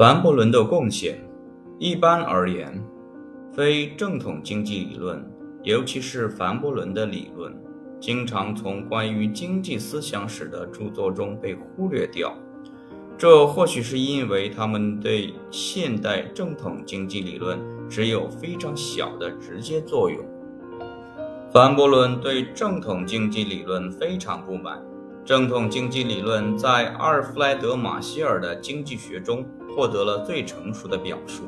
凡伯伦的贡献，一般而言，非正统经济理论，尤其是凡伯伦的理论，经常从关于经济思想史的著作中被忽略掉。这或许是因为他们对现代正统经济理论只有非常小的直接作用。凡伯伦对正统经济理论非常不满。正统经济理论在阿尔弗莱德·马歇尔的经济学中获得了最成熟的表述。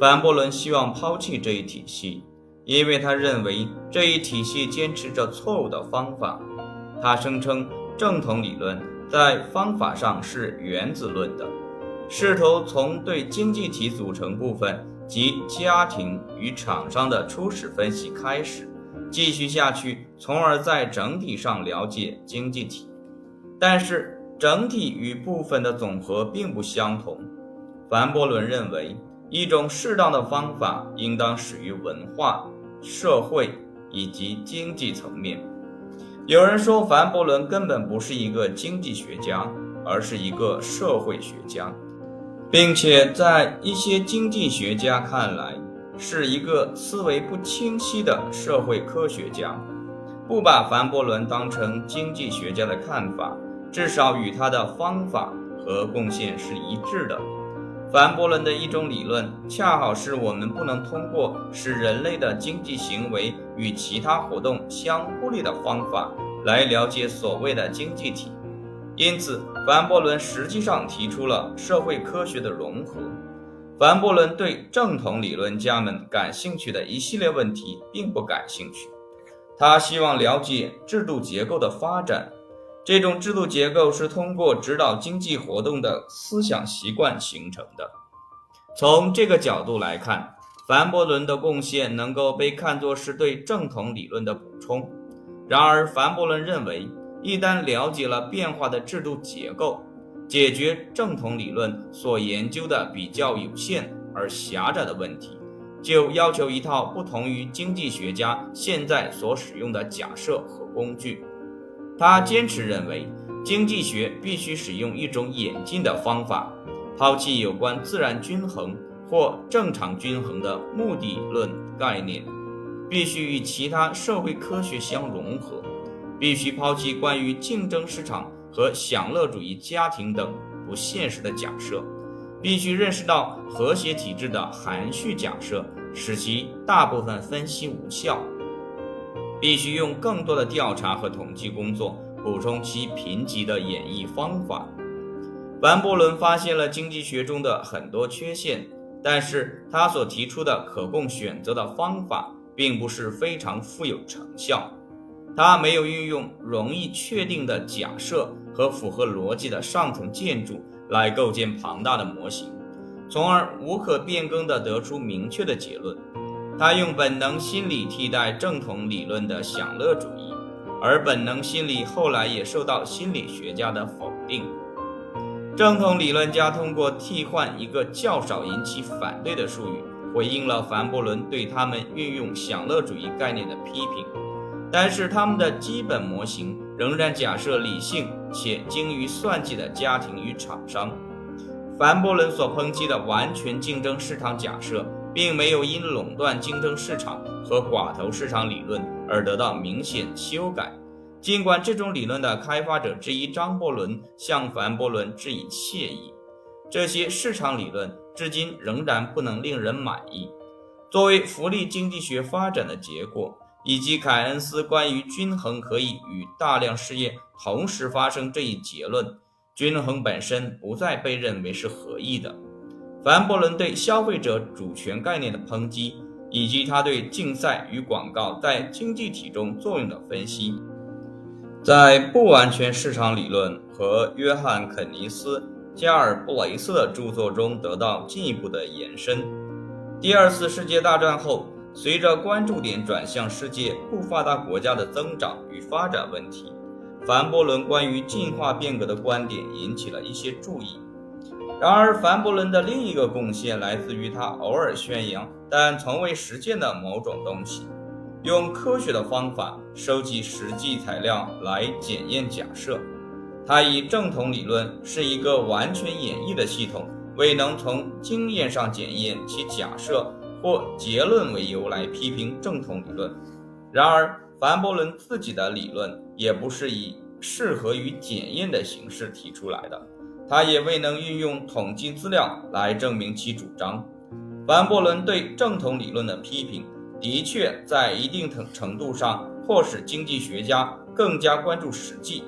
凡伯伦希望抛弃这一体系，因为他认为这一体系坚持着错误的方法。他声称正统理论在方法上是原子论的，试图从对经济体组成部分及家庭与厂商的初始分析开始，继续下去，从而在整体上了解经济体。但是整体与部分的总和并不相同。凡伯伦认为，一种适当的方法应当始于文化、社会以及经济层面。有人说，凡伯伦根本不是一个经济学家，而是一个社会学家，并且在一些经济学家看来，是一个思维不清晰的社会科学家。不把凡伯伦当成经济学家的看法。至少与他的方法和贡献是一致的。凡伯伦的一种理论，恰好是我们不能通过使人类的经济行为与其他活动相互利的方法来了解所谓的经济体。因此，凡伯伦实际上提出了社会科学的融合。凡伯伦对正统理论家们感兴趣的一系列问题并不感兴趣，他希望了解制度结构的发展。这种制度结构是通过指导经济活动的思想习惯形成的。从这个角度来看，凡伯伦的贡献能够被看作是对正统理论的补充。然而，凡伯伦认为，一旦了解了变化的制度结构，解决正统理论所研究的比较有限而狭窄的问题，就要求一套不同于经济学家现在所使用的假设和工具。他坚持认为，经济学必须使用一种演进的方法，抛弃有关自然均衡或正常均衡的目的论概念，必须与其他社会科学相融合，必须抛弃关于竞争市场和享乐主义家庭等不现实的假设，必须认识到和谐体制的含蓄假设使其大部分分析无效。必须用更多的调查和统计工作补充其贫瘠的演绎方法。凡伯伦发现了经济学中的很多缺陷，但是他所提出的可供选择的方法并不是非常富有成效。他没有运用容易确定的假设和符合逻辑的上层建筑来构建庞大的模型，从而无可变更地得出明确的结论。他用本能心理替代正统理论的享乐主义，而本能心理后来也受到心理学家的否定。正统理论家通过替换一个较少引起反对的术语，回应了凡伯伦对他们运用享乐主义概念的批评。但是他们的基本模型仍然假设理性且精于算计的家庭与厂商。凡伯伦所抨击的完全竞争市场假设。并没有因垄断竞争市场和寡头市场理论而得到明显修改。尽管这种理论的开发者之一张伯伦向凡伯伦致以谢意，这些市场理论至今仍然不能令人满意。作为福利经济学发展的结果，以及凯恩斯关于均衡可以与大量事业同时发生这一结论，均衡本身不再被认为是合意的。凡伯伦对消费者主权概念的抨击，以及他对竞赛与广告在经济体中作用的分析，在不完全市场理论和约翰·肯尼斯·加尔布雷斯的著作中得到进一步的延伸。第二次世界大战后，随着关注点转向世界不发达国家的增长与发展问题，凡伯伦关于进化变革的观点引起了一些注意。然而，凡伯伦的另一个贡献来自于他偶尔宣扬但从未实践的某种东西：用科学的方法收集实际材料来检验假设。他以正统理论是一个完全演绎的系统未能从经验上检验其假设或结论为由来批评正统理论。然而，凡伯伦自己的理论也不是以适合于检验的形式提出来的，他也未能运用统计资料来证明其主张。凡伯伦对正统理论的批评，的确在一定程程度上迫使经济学家更加关注实际。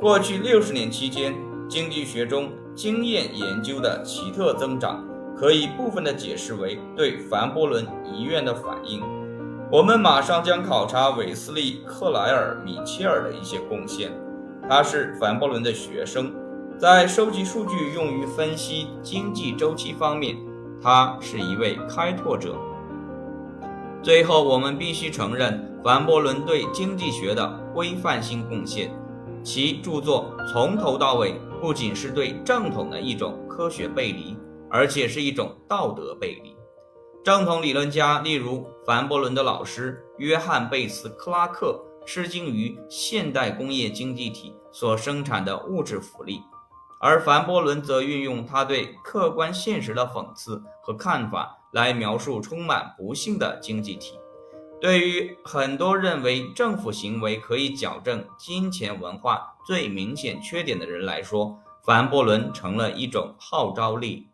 过去六十年期间，经济学中经验研究的奇特增长，可以部分的解释为对凡伯伦遗愿的反应。我们马上将考察韦斯利·克莱尔·米切尔的一些贡献。他是凡伯伦的学生，在收集数据用于分析经济周期方面，他是一位开拓者。最后，我们必须承认凡伯伦对经济学的规范性贡献。其著作从头到尾不仅是对正统的一种科学背离，而且是一种道德背离。正统理论家，例如凡伯伦的老师约翰·贝茨·克拉克，吃惊于现代工业经济体所生产的物质福利，而凡伯伦则运用他对客观现实的讽刺和看法来描述充满不幸的经济体。对于很多认为政府行为可以矫正金钱文化最明显缺点的人来说，凡伯伦成了一种号召力。